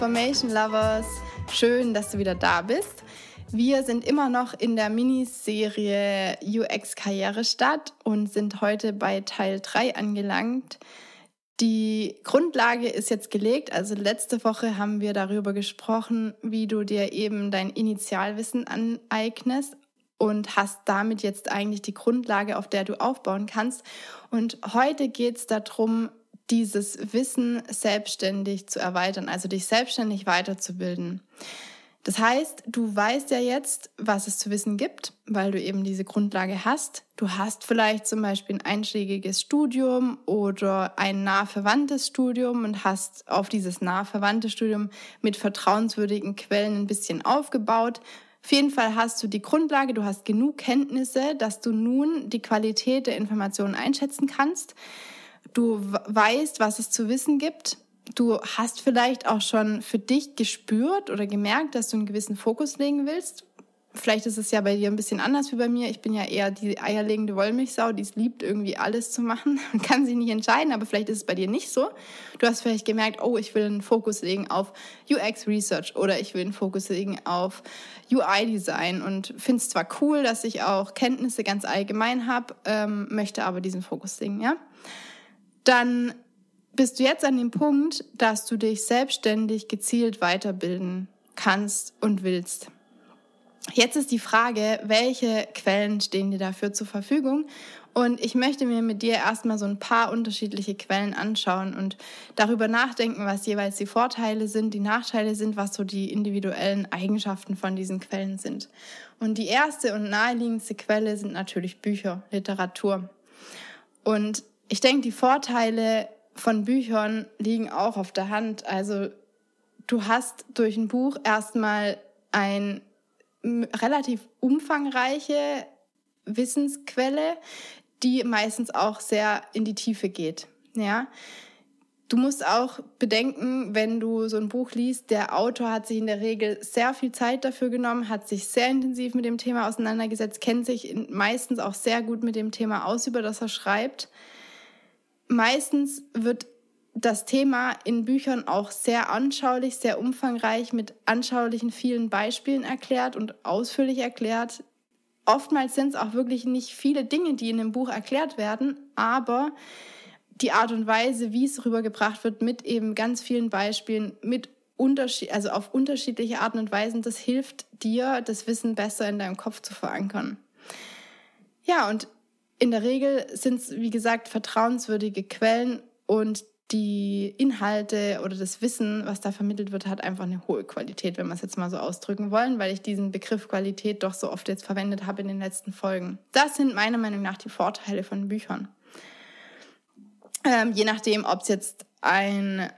Information Lovers. Schön, dass du wieder da bist. Wir sind immer noch in der Miniserie UX Karrierestadt und sind heute bei Teil 3 angelangt. Die Grundlage ist jetzt gelegt. Also letzte Woche haben wir darüber gesprochen, wie du dir eben dein Initialwissen aneignest und hast damit jetzt eigentlich die Grundlage, auf der du aufbauen kannst. Und heute geht es darum, dieses Wissen selbstständig zu erweitern, also dich selbstständig weiterzubilden. Das heißt, du weißt ja jetzt, was es zu wissen gibt, weil du eben diese Grundlage hast. Du hast vielleicht zum Beispiel ein einschlägiges Studium oder ein nah verwandtes Studium und hast auf dieses nah verwandte Studium mit vertrauenswürdigen Quellen ein bisschen aufgebaut. Auf jeden Fall hast du die Grundlage, du hast genug Kenntnisse, dass du nun die Qualität der Informationen einschätzen kannst. Du weißt, was es zu wissen gibt. Du hast vielleicht auch schon für dich gespürt oder gemerkt, dass du einen gewissen Fokus legen willst. Vielleicht ist es ja bei dir ein bisschen anders wie bei mir. Ich bin ja eher die eierlegende Wollmilchsau, die es liebt, irgendwie alles zu machen und kann sich nicht entscheiden, aber vielleicht ist es bei dir nicht so. Du hast vielleicht gemerkt, oh, ich will einen Fokus legen auf UX Research oder ich will einen Fokus legen auf UI Design und finde es zwar cool, dass ich auch Kenntnisse ganz allgemein habe, ähm, möchte aber diesen Fokus legen, ja dann bist du jetzt an dem Punkt, dass du dich selbstständig gezielt weiterbilden kannst und willst. Jetzt ist die Frage, welche Quellen stehen dir dafür zur Verfügung? Und ich möchte mir mit dir erstmal so ein paar unterschiedliche Quellen anschauen und darüber nachdenken, was jeweils die Vorteile sind, die Nachteile sind, was so die individuellen Eigenschaften von diesen Quellen sind. Und die erste und naheliegendste Quelle sind natürlich Bücher, Literatur. Und ich denke, die Vorteile von Büchern liegen auch auf der Hand. Also du hast durch ein Buch erstmal ein relativ umfangreiche Wissensquelle, die meistens auch sehr in die Tiefe geht. Ja. Du musst auch bedenken, wenn du so ein Buch liest, der Autor hat sich in der Regel sehr viel Zeit dafür genommen, hat sich sehr intensiv mit dem Thema auseinandergesetzt, kennt sich meistens auch sehr gut mit dem Thema aus, über das er schreibt meistens wird das Thema in Büchern auch sehr anschaulich, sehr umfangreich mit anschaulichen vielen Beispielen erklärt und ausführlich erklärt. Oftmals sind es auch wirklich nicht viele Dinge, die in dem Buch erklärt werden, aber die Art und Weise, wie es rübergebracht wird, mit eben ganz vielen Beispielen, mit Unterschied, also auf unterschiedliche Arten und Weisen, das hilft dir, das Wissen besser in deinem Kopf zu verankern. Ja, und in der Regel sind es, wie gesagt, vertrauenswürdige Quellen und die Inhalte oder das Wissen, was da vermittelt wird, hat einfach eine hohe Qualität, wenn wir es jetzt mal so ausdrücken wollen, weil ich diesen Begriff Qualität doch so oft jetzt verwendet habe in den letzten Folgen. Das sind meiner Meinung nach die Vorteile von Büchern. Ähm, je nachdem, ob es jetzt ein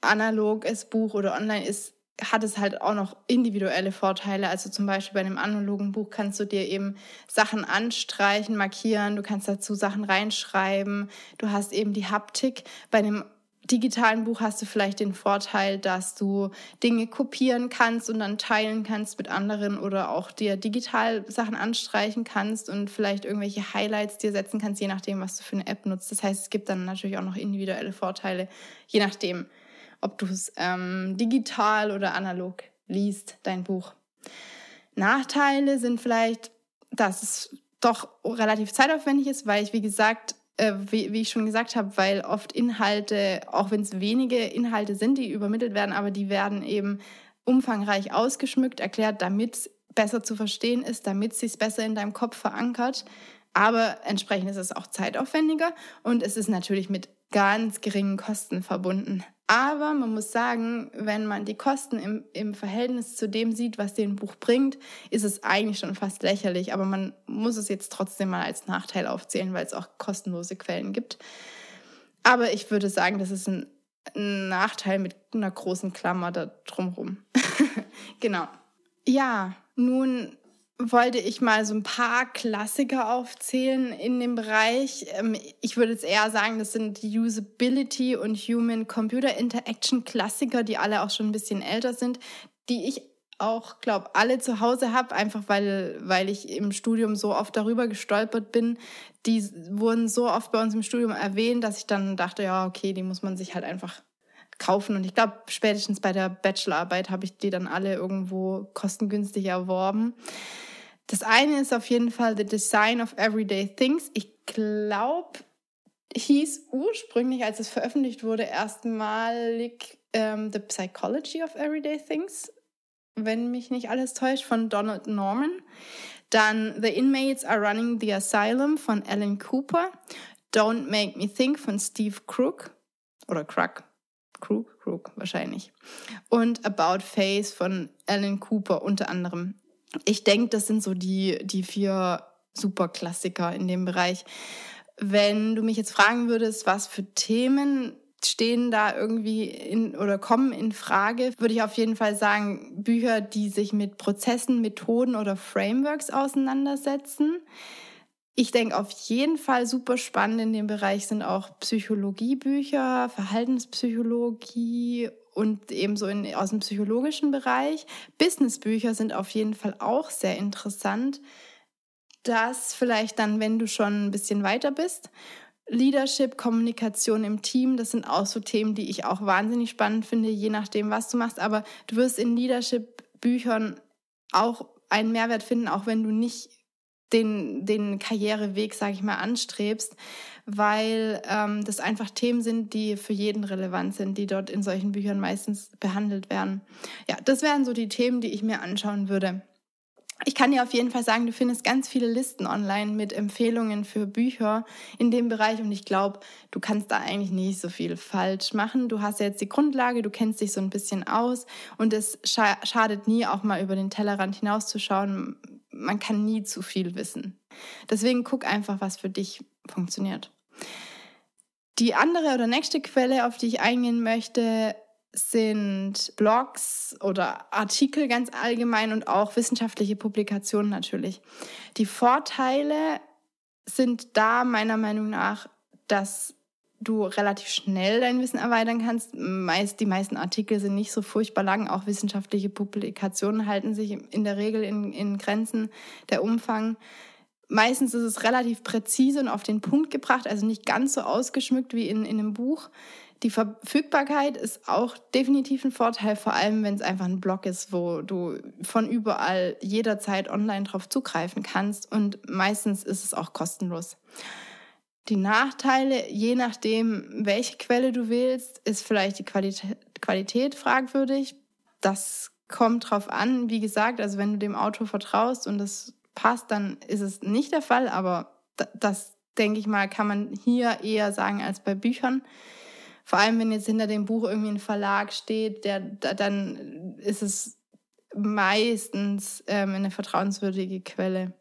analoges Buch oder online ist, hat es halt auch noch individuelle Vorteile. Also zum Beispiel bei einem analogen Buch kannst du dir eben Sachen anstreichen, markieren, du kannst dazu Sachen reinschreiben, du hast eben die Haptik. Bei einem digitalen Buch hast du vielleicht den Vorteil, dass du Dinge kopieren kannst und dann teilen kannst mit anderen oder auch dir digital Sachen anstreichen kannst und vielleicht irgendwelche Highlights dir setzen kannst, je nachdem, was du für eine App nutzt. Das heißt, es gibt dann natürlich auch noch individuelle Vorteile, je nachdem ob du es ähm, digital oder analog liest, dein Buch. Nachteile sind vielleicht, dass es doch relativ zeitaufwendig ist, weil ich, wie gesagt, äh, wie, wie, ich schon gesagt habe, weil oft Inhalte, auch wenn es wenige Inhalte sind, die übermittelt werden, aber die werden eben umfangreich ausgeschmückt, erklärt, damit es besser zu verstehen ist, damit es sich besser in deinem Kopf verankert. Aber entsprechend ist es auch zeitaufwendiger und es ist natürlich mit ganz geringen Kosten verbunden. Aber man muss sagen, wenn man die Kosten im, im Verhältnis zu dem sieht, was den Buch bringt, ist es eigentlich schon fast lächerlich. Aber man muss es jetzt trotzdem mal als Nachteil aufzählen, weil es auch kostenlose Quellen gibt. Aber ich würde sagen, das ist ein, ein Nachteil mit einer großen Klammer da drumherum. genau. Ja, nun wollte ich mal so ein paar Klassiker aufzählen in dem Bereich. Ähm, ich würde jetzt eher sagen, das sind die Usability und Human-Computer Interaction Klassiker, die alle auch schon ein bisschen älter sind, die ich auch, glaube alle zu Hause habe, einfach weil, weil ich im Studium so oft darüber gestolpert bin. Die wurden so oft bei uns im Studium erwähnt, dass ich dann dachte, ja, okay, die muss man sich halt einfach kaufen. Und ich glaube, spätestens bei der Bachelorarbeit habe ich die dann alle irgendwo kostengünstig erworben. Das eine ist auf jeden Fall The Design of Everyday Things. Ich glaube, hieß ursprünglich, als es veröffentlicht wurde, erstmalig ähm, The Psychology of Everyday Things, wenn mich nicht alles täuscht, von Donald Norman. Dann The Inmates Are Running the Asylum von Alan Cooper. Don't Make Me Think von Steve Crook. Oder Krug. Crook, Crook wahrscheinlich. Und About Face von Alan Cooper unter anderem. Ich denke, das sind so die, die vier Superklassiker in dem Bereich. Wenn du mich jetzt fragen würdest, was für Themen stehen da irgendwie in oder kommen in Frage, würde ich auf jeden Fall sagen, Bücher, die sich mit Prozessen, Methoden oder Frameworks auseinandersetzen. Ich denke auf jeden Fall super spannend in dem Bereich sind auch Psychologiebücher, Verhaltenspsychologie und ebenso in, aus dem psychologischen Bereich. Businessbücher sind auf jeden Fall auch sehr interessant. Das vielleicht dann, wenn du schon ein bisschen weiter bist. Leadership, Kommunikation im Team, das sind auch so Themen, die ich auch wahnsinnig spannend finde, je nachdem, was du machst. Aber du wirst in Leadership-Büchern auch einen Mehrwert finden, auch wenn du nicht den, den Karriereweg, sage ich mal, anstrebst, weil ähm, das einfach Themen sind, die für jeden relevant sind, die dort in solchen Büchern meistens behandelt werden. Ja, das wären so die Themen, die ich mir anschauen würde. Ich kann dir auf jeden Fall sagen, du findest ganz viele Listen online mit Empfehlungen für Bücher in dem Bereich und ich glaube, du kannst da eigentlich nicht so viel falsch machen. Du hast jetzt die Grundlage, du kennst dich so ein bisschen aus und es schadet nie auch mal über den Tellerrand hinauszuschauen. Man kann nie zu viel wissen. Deswegen guck einfach, was für dich funktioniert. Die andere oder nächste Quelle, auf die ich eingehen möchte, sind Blogs oder Artikel ganz allgemein und auch wissenschaftliche Publikationen natürlich. Die Vorteile sind da meiner Meinung nach, dass du relativ schnell dein Wissen erweitern kannst. Meist, die meisten Artikel sind nicht so furchtbar lang. Auch wissenschaftliche Publikationen halten sich in der Regel in, in Grenzen der Umfang. Meistens ist es relativ präzise und auf den Punkt gebracht, also nicht ganz so ausgeschmückt wie in, in einem Buch. Die Verfügbarkeit ist auch definitiv ein Vorteil, vor allem wenn es einfach ein Blog ist, wo du von überall jederzeit online drauf zugreifen kannst und meistens ist es auch kostenlos. Die Nachteile, je nachdem, welche Quelle du wählst, ist vielleicht die Qualität, Qualität fragwürdig. Das kommt drauf an. Wie gesagt, also wenn du dem Autor vertraust und das passt, dann ist es nicht der Fall, aber das, denke ich mal, kann man hier eher sagen als bei Büchern. Vor allem, wenn jetzt hinter dem Buch irgendwie ein Verlag steht, der, dann ist es meistens ähm, eine vertrauenswürdige Quelle.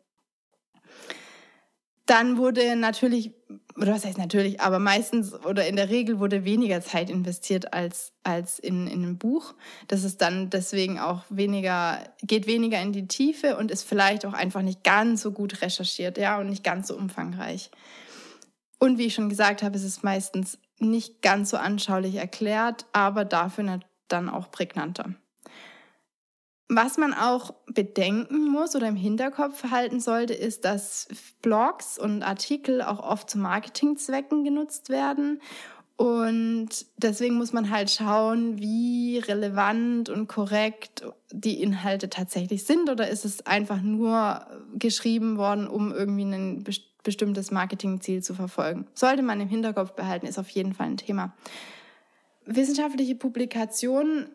Dann wurde natürlich, oder was heißt natürlich, aber meistens oder in der Regel wurde weniger Zeit investiert als, als in, in einem Buch. Das ist dann deswegen auch weniger, geht weniger in die Tiefe und ist vielleicht auch einfach nicht ganz so gut recherchiert, ja, und nicht ganz so umfangreich. Und wie ich schon gesagt habe, ist es meistens nicht ganz so anschaulich erklärt, aber dafür dann auch prägnanter. Was man auch bedenken muss oder im Hinterkopf halten sollte, ist, dass Blogs und Artikel auch oft zu Marketingzwecken genutzt werden. Und deswegen muss man halt schauen, wie relevant und korrekt die Inhalte tatsächlich sind oder ist es einfach nur geschrieben worden, um irgendwie ein bestimmtes Marketingziel zu verfolgen. Sollte man im Hinterkopf behalten, ist auf jeden Fall ein Thema. Wissenschaftliche Publikationen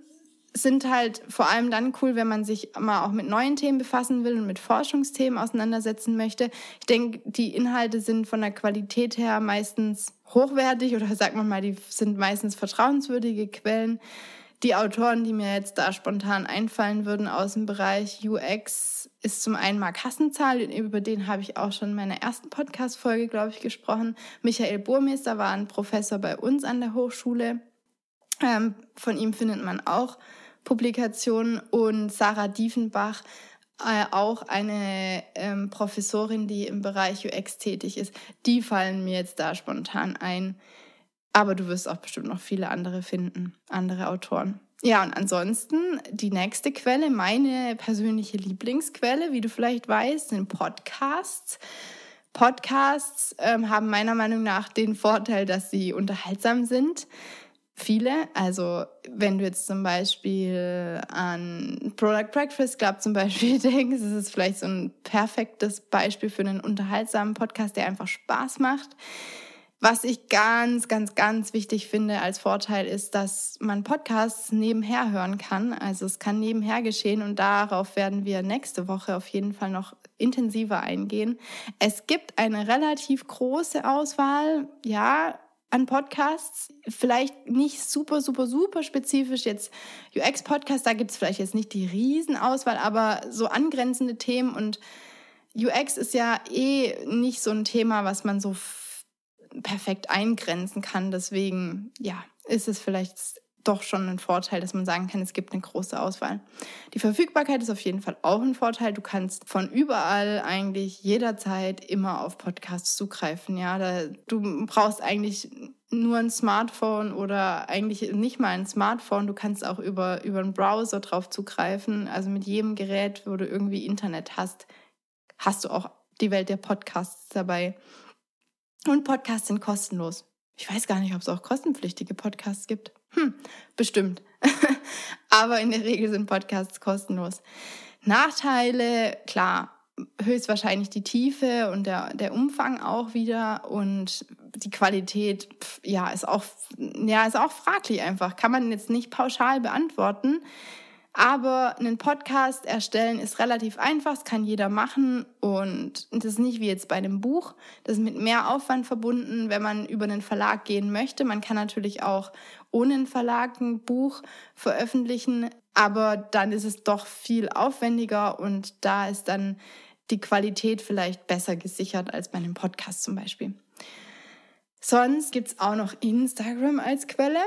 sind halt vor allem dann cool, wenn man sich mal auch mit neuen Themen befassen will und mit Forschungsthemen auseinandersetzen möchte. Ich denke, die Inhalte sind von der Qualität her meistens hochwertig oder sagt man mal, die sind meistens vertrauenswürdige Quellen. Die Autoren, die mir jetzt da spontan einfallen würden aus dem Bereich UX, ist zum einen Marc Hassenzahl, über den habe ich auch schon in meiner ersten Podcast-Folge, glaube ich, gesprochen. Michael Burmeister war ein Professor bei uns an der Hochschule. Ähm, von ihm findet man auch Publikation und Sarah Diefenbach, äh, auch eine ähm, Professorin, die im Bereich UX tätig ist. Die fallen mir jetzt da spontan ein. Aber du wirst auch bestimmt noch viele andere finden, andere Autoren. Ja, und ansonsten die nächste Quelle, meine persönliche Lieblingsquelle, wie du vielleicht weißt, sind Podcasts. Podcasts ähm, haben meiner Meinung nach den Vorteil, dass sie unterhaltsam sind viele. Also wenn du jetzt zum Beispiel an Product Breakfast Club zum Beispiel denkst, ist es vielleicht so ein perfektes Beispiel für einen unterhaltsamen Podcast, der einfach Spaß macht. Was ich ganz, ganz, ganz wichtig finde als Vorteil ist, dass man Podcasts nebenher hören kann. Also es kann nebenher geschehen und darauf werden wir nächste Woche auf jeden Fall noch intensiver eingehen. Es gibt eine relativ große Auswahl, ja, an Podcasts. Vielleicht nicht super, super, super spezifisch jetzt UX-Podcast, da gibt es vielleicht jetzt nicht die Riesenauswahl, aber so angrenzende Themen und UX ist ja eh nicht so ein Thema, was man so perfekt eingrenzen kann. Deswegen, ja, ist es vielleicht doch schon ein Vorteil, dass man sagen kann, es gibt eine große Auswahl. Die Verfügbarkeit ist auf jeden Fall auch ein Vorteil. Du kannst von überall eigentlich jederzeit immer auf Podcasts zugreifen. Ja, da, du brauchst eigentlich nur ein Smartphone oder eigentlich nicht mal ein Smartphone. Du kannst auch über, über einen Browser drauf zugreifen. Also mit jedem Gerät, wo du irgendwie Internet hast, hast du auch die Welt der Podcasts dabei. Und Podcasts sind kostenlos. Ich weiß gar nicht, ob es auch kostenpflichtige Podcasts gibt. Hm, bestimmt. Aber in der Regel sind Podcasts kostenlos. Nachteile, klar, höchstwahrscheinlich die Tiefe und der, der Umfang auch wieder und die Qualität, pf, ja, ist auch, ja, ist auch fraglich einfach. Kann man jetzt nicht pauschal beantworten. Aber einen Podcast erstellen ist relativ einfach, das kann jeder machen und das ist nicht wie jetzt bei einem Buch. Das ist mit mehr Aufwand verbunden, wenn man über einen Verlag gehen möchte. Man kann natürlich auch ohne einen Verlag ein Buch veröffentlichen, aber dann ist es doch viel aufwendiger und da ist dann die Qualität vielleicht besser gesichert als bei einem Podcast zum Beispiel. Sonst gibt's auch noch Instagram als Quelle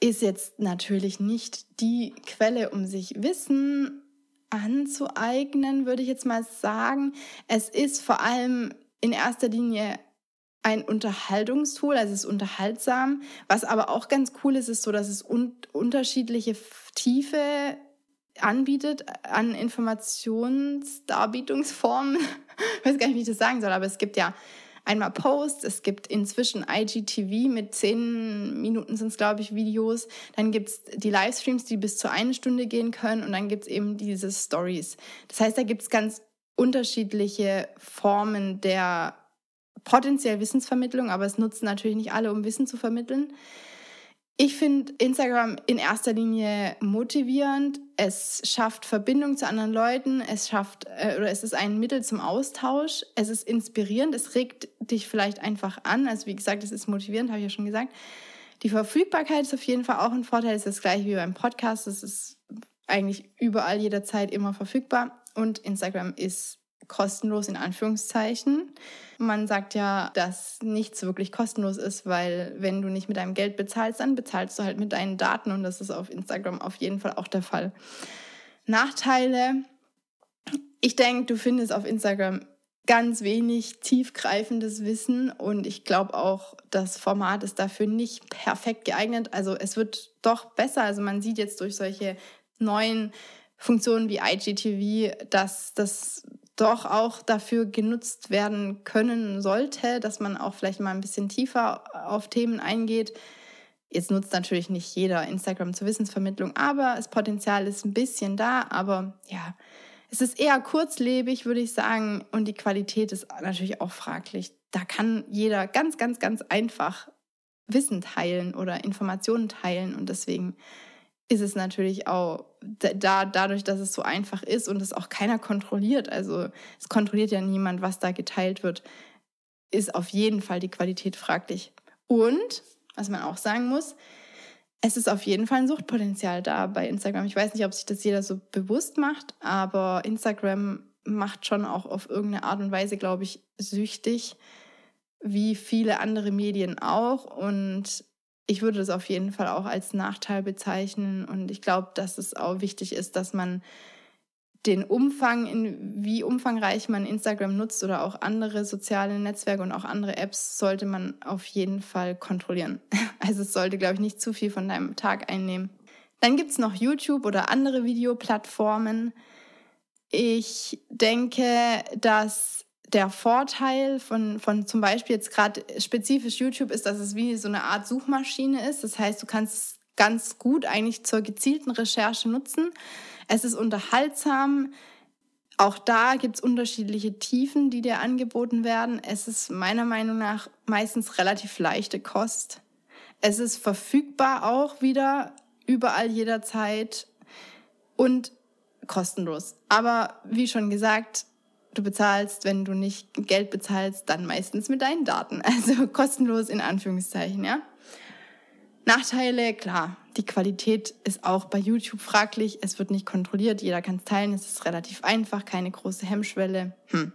ist jetzt natürlich nicht die Quelle, um sich Wissen anzueignen, würde ich jetzt mal sagen. Es ist vor allem in erster Linie ein Unterhaltungstool, also es ist unterhaltsam. Was aber auch ganz cool ist, ist so, dass es un unterschiedliche Tiefe anbietet an Informationsdarbietungsformen. ich weiß gar nicht, wie ich das sagen soll, aber es gibt ja einmal Posts, es gibt inzwischen IGTV mit zehn Minuten sind es, glaube ich, Videos. Dann gibt es die Livestreams, die bis zu eine Stunde gehen können und dann gibt es eben diese Stories. Das heißt, da gibt es ganz unterschiedliche Formen der potenziell Wissensvermittlung, aber es nutzen natürlich nicht alle, um Wissen zu vermitteln. Ich finde Instagram in erster Linie motivierend. Es schafft Verbindung zu anderen Leuten. Es schafft äh, oder es ist ein Mittel zum Austausch. Es ist inspirierend. Es regt dich vielleicht einfach an. Also wie gesagt, es ist motivierend, habe ich ja schon gesagt. Die Verfügbarkeit ist auf jeden Fall auch ein Vorteil. Es ist das gleiche wie beim Podcast. Es ist eigentlich überall jederzeit immer verfügbar. Und Instagram ist kostenlos in Anführungszeichen. Man sagt ja, dass nichts wirklich kostenlos ist, weil wenn du nicht mit deinem Geld bezahlst, dann bezahlst du halt mit deinen Daten und das ist auf Instagram auf jeden Fall auch der Fall. Nachteile. Ich denke, du findest auf Instagram ganz wenig tiefgreifendes Wissen und ich glaube auch, das Format ist dafür nicht perfekt geeignet. Also es wird doch besser. Also man sieht jetzt durch solche neuen Funktionen wie IGTV, dass das doch auch dafür genutzt werden können sollte, dass man auch vielleicht mal ein bisschen tiefer auf Themen eingeht. Jetzt nutzt natürlich nicht jeder Instagram zur Wissensvermittlung, aber das Potenzial ist ein bisschen da. Aber ja, es ist eher kurzlebig, würde ich sagen, und die Qualität ist natürlich auch fraglich. Da kann jeder ganz, ganz, ganz einfach Wissen teilen oder Informationen teilen und deswegen ist es natürlich auch da, dadurch, dass es so einfach ist und es auch keiner kontrolliert, also es kontrolliert ja niemand, was da geteilt wird, ist auf jeden Fall die Qualität fraglich. Und, was man auch sagen muss, es ist auf jeden Fall ein Suchtpotenzial da bei Instagram. Ich weiß nicht, ob sich das jeder so bewusst macht, aber Instagram macht schon auch auf irgendeine Art und Weise, glaube ich, süchtig, wie viele andere Medien auch. Und ich würde das auf jeden Fall auch als Nachteil bezeichnen. Und ich glaube, dass es auch wichtig ist, dass man den Umfang, in wie umfangreich man Instagram nutzt oder auch andere soziale Netzwerke und auch andere Apps, sollte man auf jeden Fall kontrollieren. Also es sollte, glaube ich, nicht zu viel von deinem Tag einnehmen. Dann gibt es noch YouTube oder andere Videoplattformen. Ich denke, dass der Vorteil von, von zum Beispiel jetzt gerade spezifisch YouTube ist, dass es wie so eine Art Suchmaschine ist. Das heißt, du kannst es ganz gut eigentlich zur gezielten Recherche nutzen. Es ist unterhaltsam. Auch da gibt es unterschiedliche Tiefen, die dir angeboten werden. Es ist meiner Meinung nach meistens relativ leichte Kost. Es ist verfügbar auch wieder überall jederzeit und kostenlos. Aber wie schon gesagt, du bezahlst, wenn du nicht Geld bezahlst, dann meistens mit deinen Daten. Also kostenlos in Anführungszeichen, ja. Nachteile, klar, die Qualität ist auch bei YouTube fraglich. Es wird nicht kontrolliert, jeder kann es teilen. Es ist relativ einfach, keine große Hemmschwelle. Hm.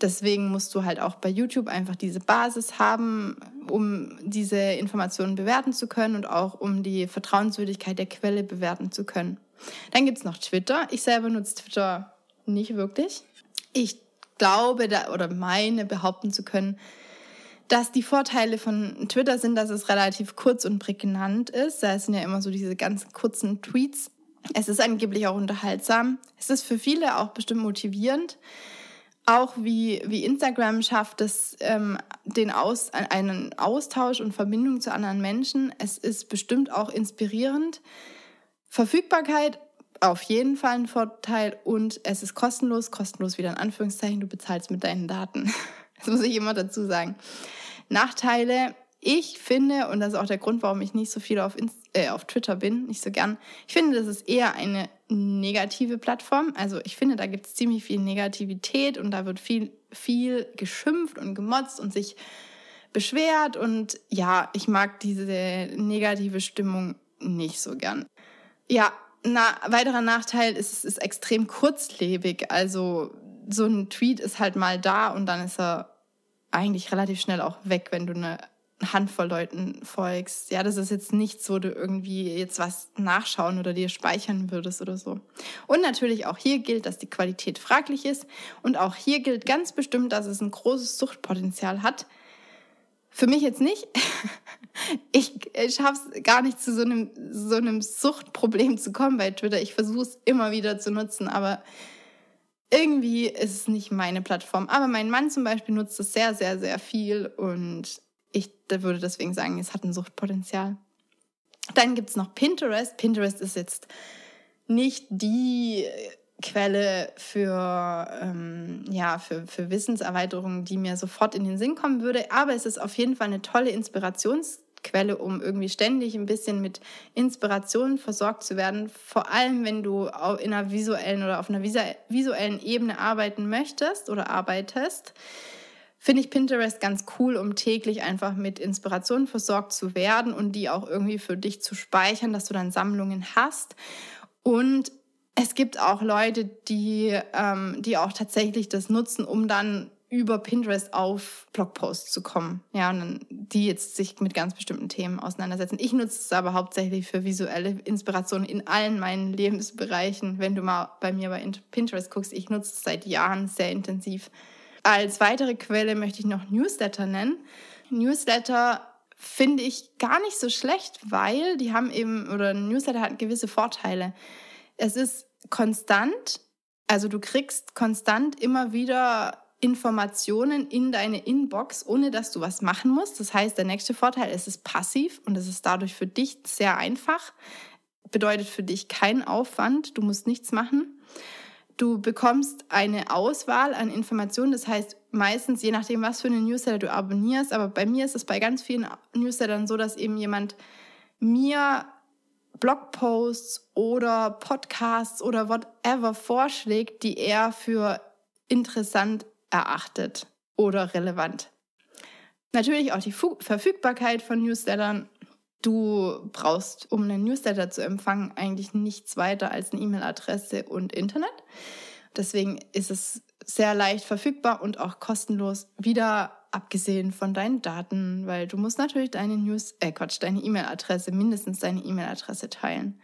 Deswegen musst du halt auch bei YouTube einfach diese Basis haben, um diese Informationen bewerten zu können und auch um die Vertrauenswürdigkeit der Quelle bewerten zu können. Dann gibt's noch Twitter. Ich selber nutze Twitter nicht wirklich. Ich glaube da, oder meine behaupten zu können, dass die Vorteile von Twitter sind, dass es relativ kurz und prägnant ist. Da sind ja immer so diese ganz kurzen Tweets. Es ist angeblich auch unterhaltsam. Es ist für viele auch bestimmt motivierend. Auch wie, wie Instagram schafft es, ähm, den Aus, einen Austausch und Verbindung zu anderen Menschen. Es ist bestimmt auch inspirierend. Verfügbarkeit auf jeden Fall ein Vorteil und es ist kostenlos, kostenlos wieder in Anführungszeichen, du bezahlst mit deinen Daten. Das muss ich immer dazu sagen. Nachteile, ich finde, und das ist auch der Grund, warum ich nicht so viel auf, Inst äh, auf Twitter bin, nicht so gern, ich finde, das ist eher eine negative Plattform. Also ich finde, da gibt es ziemlich viel Negativität und da wird viel, viel geschimpft und gemotzt und sich beschwert. Und ja, ich mag diese negative Stimmung nicht so gern. Ja, na, weiterer Nachteil ist, es ist extrem kurzlebig. Also so ein Tweet ist halt mal da und dann ist er eigentlich relativ schnell auch weg, wenn du eine Handvoll Leuten folgst. Ja, das ist jetzt nichts, wo du irgendwie jetzt was nachschauen oder dir speichern würdest oder so. Und natürlich auch hier gilt, dass die Qualität fraglich ist. Und auch hier gilt ganz bestimmt, dass es ein großes Suchtpotenzial hat. Für mich jetzt nicht. Ich, ich schaffe es gar nicht zu so einem, so einem Suchtproblem zu kommen bei Twitter. Ich versuche es immer wieder zu nutzen, aber irgendwie ist es nicht meine Plattform. Aber mein Mann zum Beispiel nutzt es sehr, sehr, sehr viel und ich würde deswegen sagen, es hat ein Suchtpotenzial. Dann gibt es noch Pinterest. Pinterest ist jetzt nicht die Quelle für, ähm, ja, für, für Wissenserweiterungen, die mir sofort in den Sinn kommen würde. Aber es ist auf jeden Fall eine tolle Inspirationsquelle, um irgendwie ständig ein bisschen mit Inspiration versorgt zu werden. Vor allem, wenn du in einer visuellen oder auf einer visuellen Ebene arbeiten möchtest oder arbeitest. Finde ich Pinterest ganz cool, um täglich einfach mit Inspiration versorgt zu werden und die auch irgendwie für dich zu speichern, dass du dann Sammlungen hast. Und es gibt auch Leute, die, ähm, die auch tatsächlich das nutzen, um dann über Pinterest auf Blogposts zu kommen. Ja, und dann, die jetzt sich mit ganz bestimmten Themen auseinandersetzen. Ich nutze es aber hauptsächlich für visuelle Inspiration in allen meinen Lebensbereichen. Wenn du mal bei mir bei Pinterest guckst, ich nutze es seit Jahren sehr intensiv. Als weitere Quelle möchte ich noch Newsletter nennen. Newsletter finde ich gar nicht so schlecht, weil die haben eben, oder Newsletter hat gewisse Vorteile. Es ist konstant, also du kriegst konstant immer wieder Informationen in deine Inbox, ohne dass du was machen musst. Das heißt, der nächste Vorteil ist, es ist passiv und es ist dadurch für dich sehr einfach. Bedeutet für dich keinen Aufwand, du musst nichts machen. Du bekommst eine Auswahl an Informationen, das heißt meistens, je nachdem, was für eine Newsletter du abonnierst, aber bei mir ist es bei ganz vielen Newslettern so, dass eben jemand mir Blogposts oder Podcasts oder whatever vorschlägt, die er für interessant erachtet oder relevant. Natürlich auch die Verfügbarkeit von Newslettern. Du brauchst, um einen Newsletter zu empfangen, eigentlich nichts weiter als eine E-Mail-Adresse und Internet. Deswegen ist es sehr leicht verfügbar und auch kostenlos. Wieder abgesehen von deinen Daten, weil du musst natürlich deine News, äh Quatsch, deine E-Mail-Adresse, mindestens deine E-Mail-Adresse teilen.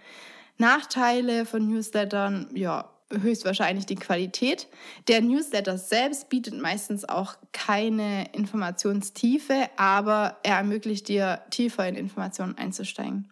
Nachteile von Newslettern, ja, höchstwahrscheinlich die Qualität. Der Newsletter selbst bietet meistens auch keine Informationstiefe, aber er ermöglicht dir, tiefer in Informationen einzusteigen.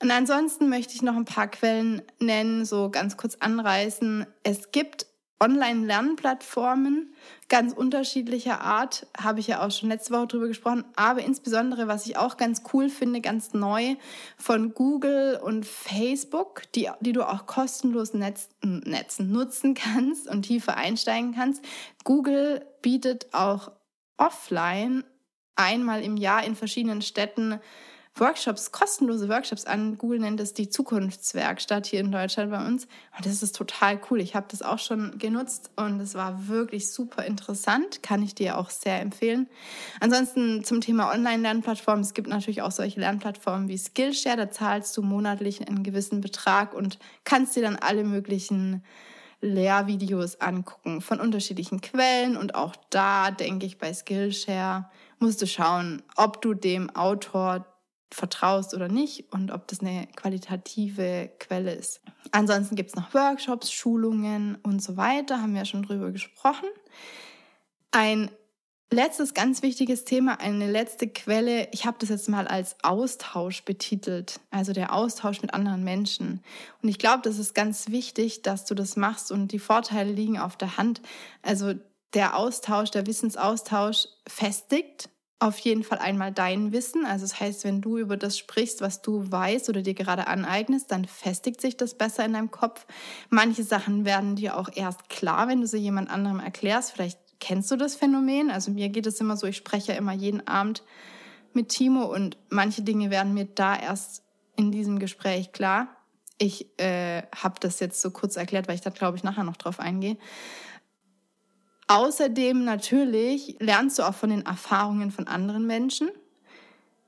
Und ansonsten möchte ich noch ein paar Quellen nennen, so ganz kurz anreißen. Es gibt Online-Lernplattformen ganz unterschiedlicher Art, habe ich ja auch schon letzte Woche drüber gesprochen, aber insbesondere, was ich auch ganz cool finde, ganz neu von Google und Facebook, die, die du auch kostenlos Netz, Netzen nutzen kannst und tiefer einsteigen kannst. Google bietet auch offline einmal im Jahr in verschiedenen Städten Workshops, kostenlose Workshops an. Google nennt es die Zukunftswerkstatt hier in Deutschland bei uns. Und das ist total cool. Ich habe das auch schon genutzt und es war wirklich super interessant. Kann ich dir auch sehr empfehlen. Ansonsten zum Thema Online-Lernplattformen. Es gibt natürlich auch solche Lernplattformen wie Skillshare. Da zahlst du monatlich einen gewissen Betrag und kannst dir dann alle möglichen Lehrvideos angucken von unterschiedlichen Quellen. Und auch da denke ich bei Skillshare musst du schauen, ob du dem Autor vertraust oder nicht und ob das eine qualitative Quelle ist. Ansonsten gibt es noch Workshops, Schulungen und so weiter, haben wir ja schon drüber gesprochen. Ein letztes ganz wichtiges Thema, eine letzte Quelle, ich habe das jetzt mal als Austausch betitelt, also der Austausch mit anderen Menschen. Und ich glaube, das ist ganz wichtig, dass du das machst und die Vorteile liegen auf der Hand. Also der Austausch, der Wissensaustausch festigt auf jeden Fall einmal dein Wissen. Also das heißt, wenn du über das sprichst, was du weißt oder dir gerade aneignest, dann festigt sich das besser in deinem Kopf. Manche Sachen werden dir auch erst klar, wenn du sie jemand anderem erklärst. Vielleicht kennst du das Phänomen. Also mir geht es immer so, ich spreche ja immer jeden Abend mit Timo und manche Dinge werden mir da erst in diesem Gespräch klar. Ich äh, habe das jetzt so kurz erklärt, weil ich da glaube ich nachher noch drauf eingehe. Außerdem natürlich lernst du auch von den Erfahrungen von anderen Menschen.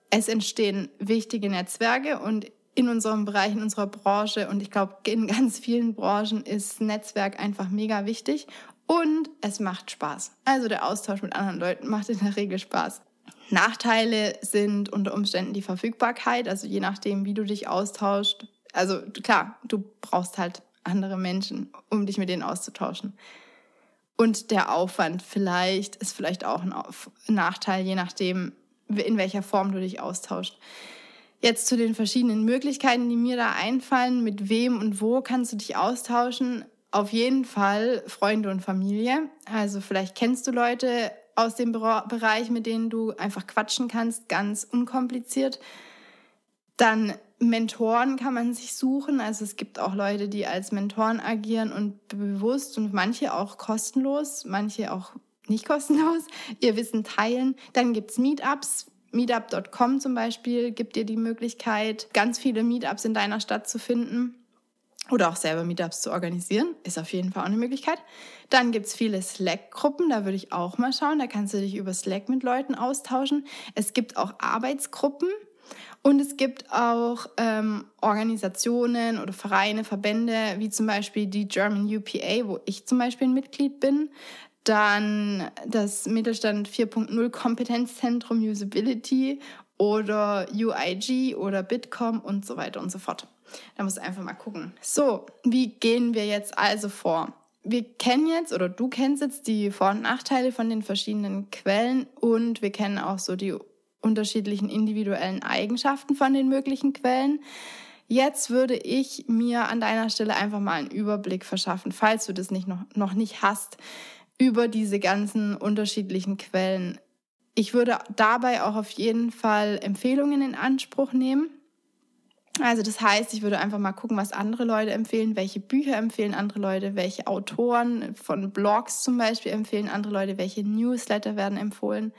Es entstehen wichtige Netzwerke und in unserem Bereich, in unserer Branche und ich glaube, in ganz vielen Branchen ist Netzwerk einfach mega wichtig und es macht Spaß. Also der Austausch mit anderen Leuten macht in der Regel Spaß. Nachteile sind unter Umständen die Verfügbarkeit, also je nachdem, wie du dich austauscht. Also klar, du brauchst halt andere Menschen, um dich mit denen auszutauschen. Und der Aufwand vielleicht ist vielleicht auch ein Nachteil, je nachdem, in welcher Form du dich austauscht. Jetzt zu den verschiedenen Möglichkeiten, die mir da einfallen, mit wem und wo kannst du dich austauschen. Auf jeden Fall Freunde und Familie. Also vielleicht kennst du Leute aus dem Bereich, mit denen du einfach quatschen kannst, ganz unkompliziert. Dann Mentoren kann man sich suchen. Also es gibt auch Leute, die als Mentoren agieren und bewusst und manche auch kostenlos, manche auch nicht kostenlos, ihr Wissen teilen. Dann gibt's Meetups. Meetup.com zum Beispiel gibt dir die Möglichkeit, ganz viele Meetups in deiner Stadt zu finden oder auch selber Meetups zu organisieren. Ist auf jeden Fall auch eine Möglichkeit. Dann gibt's viele Slack-Gruppen, da würde ich auch mal schauen. Da kannst du dich über Slack mit Leuten austauschen. Es gibt auch Arbeitsgruppen. Und es gibt auch ähm, Organisationen oder Vereine, Verbände, wie zum Beispiel die German UPA, wo ich zum Beispiel ein Mitglied bin. Dann das Mittelstand 4.0 Kompetenzzentrum Usability oder UIG oder Bitkom und so weiter und so fort. Da musst du einfach mal gucken. So, wie gehen wir jetzt also vor? Wir kennen jetzt oder du kennst jetzt die Vor- und Nachteile von den verschiedenen Quellen und wir kennen auch so die unterschiedlichen individuellen Eigenschaften von den möglichen Quellen. Jetzt würde ich mir an deiner Stelle einfach mal einen Überblick verschaffen, falls du das nicht noch, noch nicht hast, über diese ganzen unterschiedlichen Quellen. Ich würde dabei auch auf jeden Fall Empfehlungen in Anspruch nehmen. Also das heißt, ich würde einfach mal gucken, was andere Leute empfehlen, welche Bücher empfehlen andere Leute, welche Autoren von Blogs zum Beispiel empfehlen andere Leute, welche Newsletter werden empfohlen.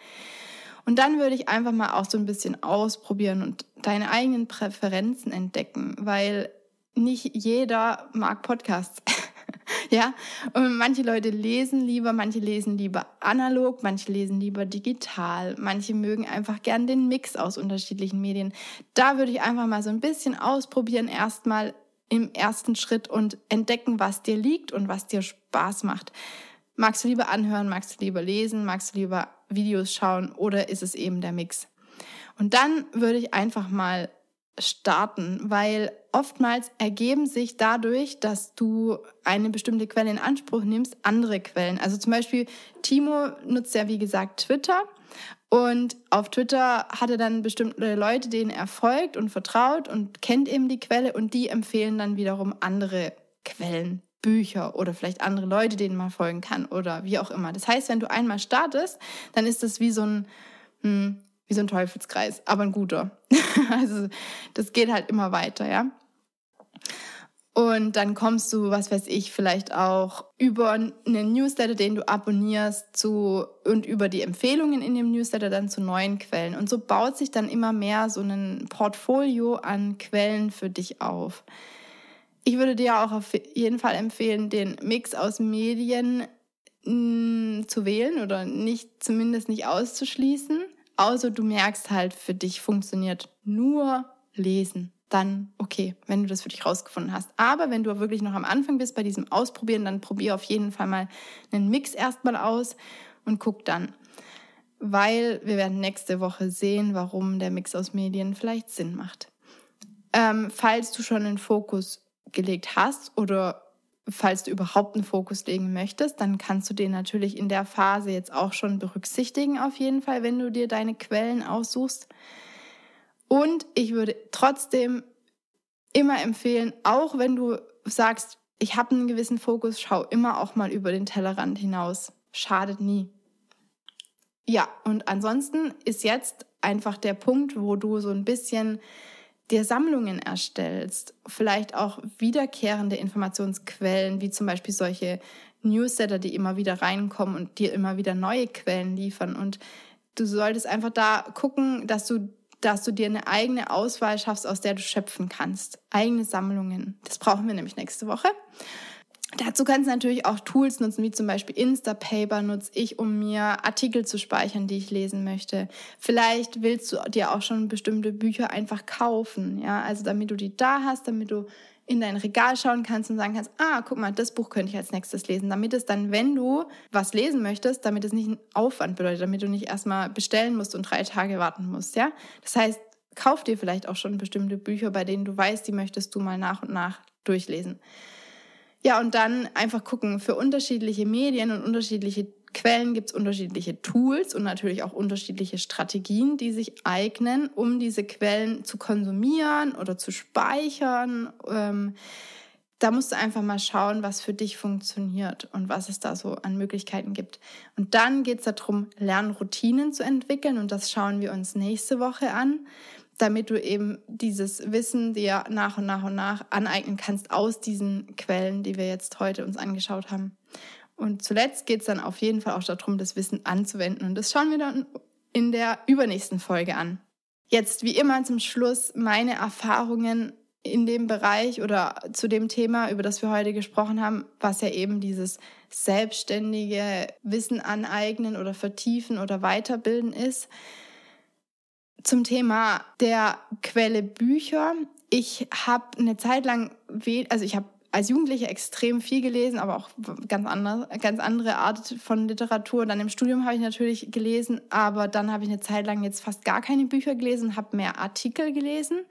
Und dann würde ich einfach mal auch so ein bisschen ausprobieren und deine eigenen Präferenzen entdecken, weil nicht jeder mag Podcasts. ja, und manche Leute lesen lieber, manche lesen lieber analog, manche lesen lieber digital, manche mögen einfach gern den Mix aus unterschiedlichen Medien. Da würde ich einfach mal so ein bisschen ausprobieren, erstmal im ersten Schritt und entdecken, was dir liegt und was dir Spaß macht. Magst du lieber anhören, magst du lieber lesen, magst du lieber Videos schauen oder ist es eben der Mix? Und dann würde ich einfach mal starten, weil oftmals ergeben sich dadurch, dass du eine bestimmte Quelle in Anspruch nimmst, andere Quellen. Also zum Beispiel Timo nutzt ja wie gesagt Twitter und auf Twitter hat er dann bestimmte Leute, denen er folgt und vertraut und kennt eben die Quelle und die empfehlen dann wiederum andere Quellen Bücher oder vielleicht andere Leute, denen man folgen kann oder wie auch immer. Das heißt, wenn du einmal startest, dann ist das wie so ein, hm, wie so ein Teufelskreis, aber ein guter. also das geht halt immer weiter, ja. Und dann kommst du, was weiß ich, vielleicht auch über einen Newsletter, den du abonnierst, zu und über die Empfehlungen in dem Newsletter dann zu neuen Quellen. Und so baut sich dann immer mehr so ein Portfolio an Quellen für dich auf. Ich würde dir auch auf jeden Fall empfehlen, den Mix aus Medien mm, zu wählen oder nicht, zumindest nicht auszuschließen. Außer du merkst halt, für dich funktioniert nur Lesen dann okay, wenn du das für dich rausgefunden hast. Aber wenn du wirklich noch am Anfang bist bei diesem Ausprobieren, dann probier auf jeden Fall mal einen Mix erstmal aus und guck dann. Weil wir werden nächste Woche sehen, warum der Mix aus Medien vielleicht Sinn macht. Ähm, falls du schon einen Fokus gelegt hast oder falls du überhaupt einen Fokus legen möchtest, dann kannst du den natürlich in der Phase jetzt auch schon berücksichtigen, auf jeden Fall, wenn du dir deine Quellen aussuchst. Und ich würde trotzdem immer empfehlen, auch wenn du sagst, ich habe einen gewissen Fokus, schau immer auch mal über den Tellerrand hinaus. Schadet nie. Ja, und ansonsten ist jetzt einfach der Punkt, wo du so ein bisschen dir Sammlungen erstellst, vielleicht auch wiederkehrende Informationsquellen, wie zum Beispiel solche Newsletter, die immer wieder reinkommen und dir immer wieder neue Quellen liefern. Und du solltest einfach da gucken, dass du dass du dir eine eigene Auswahl schaffst, aus der du schöpfen kannst. Eigene Sammlungen. Das brauchen wir nämlich nächste Woche. Dazu kannst du natürlich auch Tools nutzen, wie zum Beispiel Instapaper nutze ich, um mir Artikel zu speichern, die ich lesen möchte. Vielleicht willst du dir auch schon bestimmte Bücher einfach kaufen, ja, also damit du die da hast, damit du in dein Regal schauen kannst und sagen kannst, ah, guck mal, das Buch könnte ich als nächstes lesen, damit es dann, wenn du was lesen möchtest, damit es nicht einen Aufwand bedeutet, damit du nicht erstmal bestellen musst und drei Tage warten musst, ja. Das heißt, kauf dir vielleicht auch schon bestimmte Bücher, bei denen du weißt, die möchtest du mal nach und nach durchlesen. Ja, und dann einfach gucken, für unterschiedliche Medien und unterschiedliche Quellen gibt es unterschiedliche Tools und natürlich auch unterschiedliche Strategien, die sich eignen, um diese Quellen zu konsumieren oder zu speichern. Ähm, da musst du einfach mal schauen, was für dich funktioniert und was es da so an Möglichkeiten gibt. Und dann geht es darum, Lernroutinen zu entwickeln und das schauen wir uns nächste Woche an, damit du eben dieses Wissen dir nach und nach und nach aneignen kannst aus diesen Quellen, die wir jetzt heute uns angeschaut haben. Und zuletzt geht es dann auf jeden Fall auch darum, das Wissen anzuwenden. Und das schauen wir dann in der übernächsten Folge an. Jetzt wie immer zum Schluss meine Erfahrungen in dem Bereich oder zu dem Thema, über das wir heute gesprochen haben, was ja eben dieses selbstständige Wissen aneignen oder vertiefen oder weiterbilden ist. Zum Thema der Quelle Bücher. Ich habe eine Zeit lang, also ich habe als Jugendliche extrem viel gelesen, aber auch ganz andere, ganz andere Art von Literatur. Dann im Studium habe ich natürlich gelesen, aber dann habe ich eine Zeit lang jetzt fast gar keine Bücher gelesen, habe mehr Artikel gelesen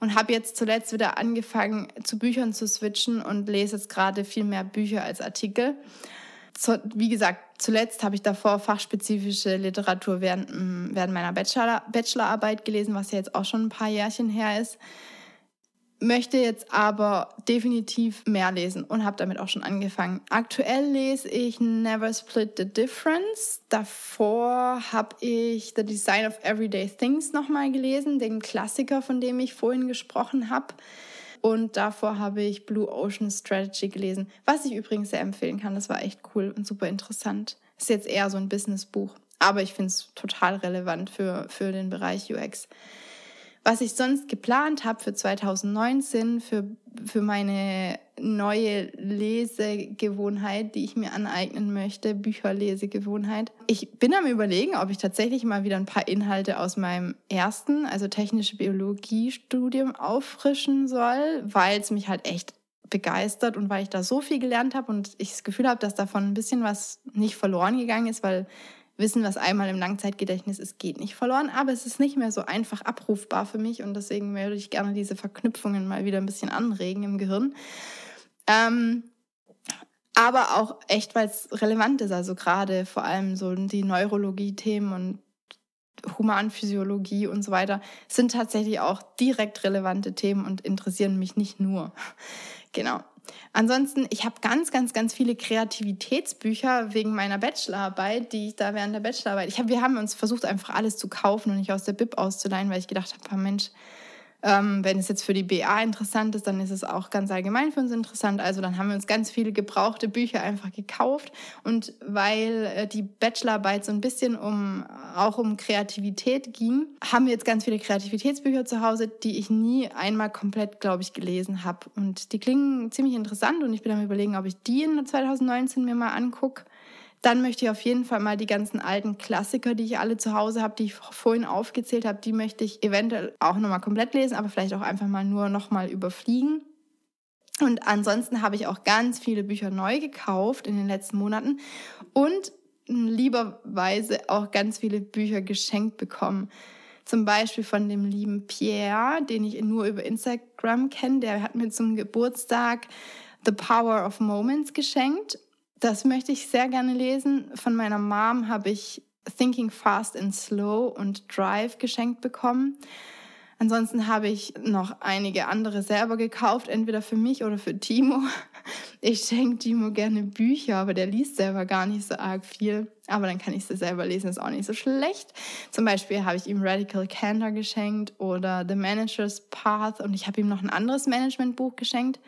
und habe jetzt zuletzt wieder angefangen, zu Büchern zu switchen und lese jetzt gerade viel mehr Bücher als Artikel. Wie gesagt, zuletzt habe ich davor fachspezifische Literatur während, während meiner Bachelor, Bachelorarbeit gelesen, was ja jetzt auch schon ein paar Jährchen her ist möchte jetzt aber definitiv mehr lesen und habe damit auch schon angefangen. Aktuell lese ich Never Split the Difference. Davor habe ich The Design of Everyday Things nochmal gelesen, den Klassiker, von dem ich vorhin gesprochen habe. Und davor habe ich Blue Ocean Strategy gelesen, was ich übrigens sehr empfehlen kann. Das war echt cool und super interessant. Ist jetzt eher so ein Businessbuch, aber ich finde es total relevant für, für den Bereich UX. Was ich sonst geplant habe für 2019, für, für meine neue Lesegewohnheit, die ich mir aneignen möchte, Bücherlesegewohnheit. Ich bin am überlegen, ob ich tatsächlich mal wieder ein paar Inhalte aus meinem ersten, also technische Biologie-Studium auffrischen soll, weil es mich halt echt begeistert und weil ich da so viel gelernt habe und ich das Gefühl habe, dass davon ein bisschen was nicht verloren gegangen ist, weil Wissen, was einmal im Langzeitgedächtnis ist, geht nicht verloren, aber es ist nicht mehr so einfach abrufbar für mich und deswegen würde ich gerne diese Verknüpfungen mal wieder ein bisschen anregen im Gehirn. Ähm, aber auch echt, weil es relevant ist, also gerade vor allem so die Neurologie-Themen und Humanphysiologie und so weiter sind tatsächlich auch direkt relevante Themen und interessieren mich nicht nur. Genau. Ansonsten, ich habe ganz, ganz, ganz viele Kreativitätsbücher wegen meiner Bachelorarbeit, die ich da während der Bachelorarbeit. Ich hab, wir haben uns versucht, einfach alles zu kaufen und nicht aus der Bib auszuleihen, weil ich gedacht habe, Mensch, ähm, wenn es jetzt für die BA interessant ist, dann ist es auch ganz allgemein für uns interessant. Also dann haben wir uns ganz viele gebrauchte Bücher einfach gekauft. Und weil äh, die Bachelorarbeit so ein bisschen um auch um Kreativität ging, haben wir jetzt ganz viele Kreativitätsbücher zu Hause, die ich nie einmal komplett, glaube ich, gelesen habe. Und die klingen ziemlich interessant und ich bin am überlegen, ob ich die in 2019 mir mal angucke. Dann möchte ich auf jeden Fall mal die ganzen alten Klassiker, die ich alle zu Hause habe, die ich vorhin aufgezählt habe, die möchte ich eventuell auch nochmal komplett lesen, aber vielleicht auch einfach mal nur nochmal überfliegen. Und ansonsten habe ich auch ganz viele Bücher neu gekauft in den letzten Monaten und lieberweise auch ganz viele Bücher geschenkt bekommen. Zum Beispiel von dem lieben Pierre, den ich nur über Instagram kenne. Der hat mir zum Geburtstag The Power of Moments geschenkt. Das möchte ich sehr gerne lesen. Von meiner Mom habe ich Thinking Fast and Slow und Drive geschenkt bekommen. Ansonsten habe ich noch einige andere selber gekauft, entweder für mich oder für Timo. Ich schenke Timo gerne Bücher, aber der liest selber gar nicht so arg viel. Aber dann kann ich sie selber lesen, ist auch nicht so schlecht. Zum Beispiel habe ich ihm Radical Candor geschenkt oder The Manager's Path und ich habe ihm noch ein anderes Managementbuch geschenkt.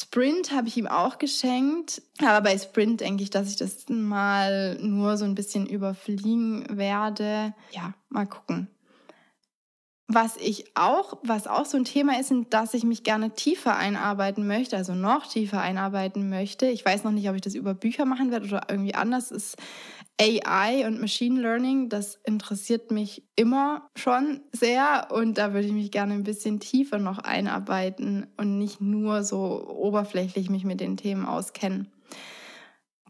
Sprint habe ich ihm auch geschenkt. Aber bei Sprint denke ich, dass ich das mal nur so ein bisschen überfliegen werde. Ja, mal gucken. Was ich auch, was auch so ein Thema ist, dass ich mich gerne tiefer einarbeiten möchte, also noch tiefer einarbeiten möchte. Ich weiß noch nicht, ob ich das über Bücher machen werde oder irgendwie anders. Ist AI und Machine Learning, das interessiert mich immer schon sehr und da würde ich mich gerne ein bisschen tiefer noch einarbeiten und nicht nur so oberflächlich mich mit den Themen auskennen.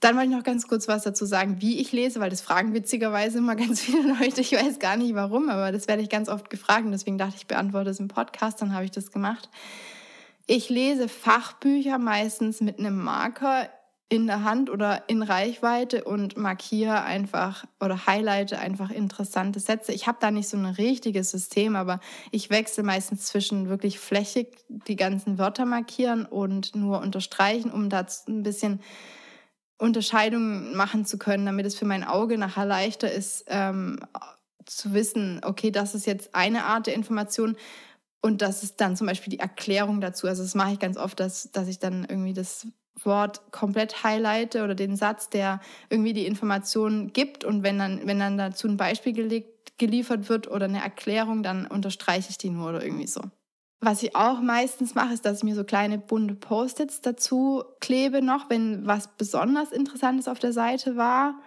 Dann wollte ich noch ganz kurz was dazu sagen, wie ich lese, weil das fragen witzigerweise immer ganz viele Leute. Ich weiß gar nicht warum, aber das werde ich ganz oft gefragt und deswegen dachte ich, beantworte es im Podcast, dann habe ich das gemacht. Ich lese Fachbücher meistens mit einem Marker in der Hand oder in Reichweite und markiere einfach oder highlighte einfach interessante Sätze. Ich habe da nicht so ein richtiges System, aber ich wechsle meistens zwischen wirklich flächig die ganzen Wörter markieren und nur unterstreichen, um da ein bisschen Unterscheidungen machen zu können, damit es für mein Auge nachher leichter ist, ähm, zu wissen, okay, das ist jetzt eine Art der Information und das ist dann zum Beispiel die Erklärung dazu. Also das mache ich ganz oft, dass, dass ich dann irgendwie das Wort komplett highlighte oder den Satz, der irgendwie die Information gibt und wenn dann, wenn dann dazu ein Beispiel gelegt, geliefert wird oder eine Erklärung, dann unterstreiche ich die nur oder irgendwie so. Was ich auch meistens mache, ist, dass ich mir so kleine bunte Post-its dazu klebe noch, wenn was besonders Interessantes auf der Seite war.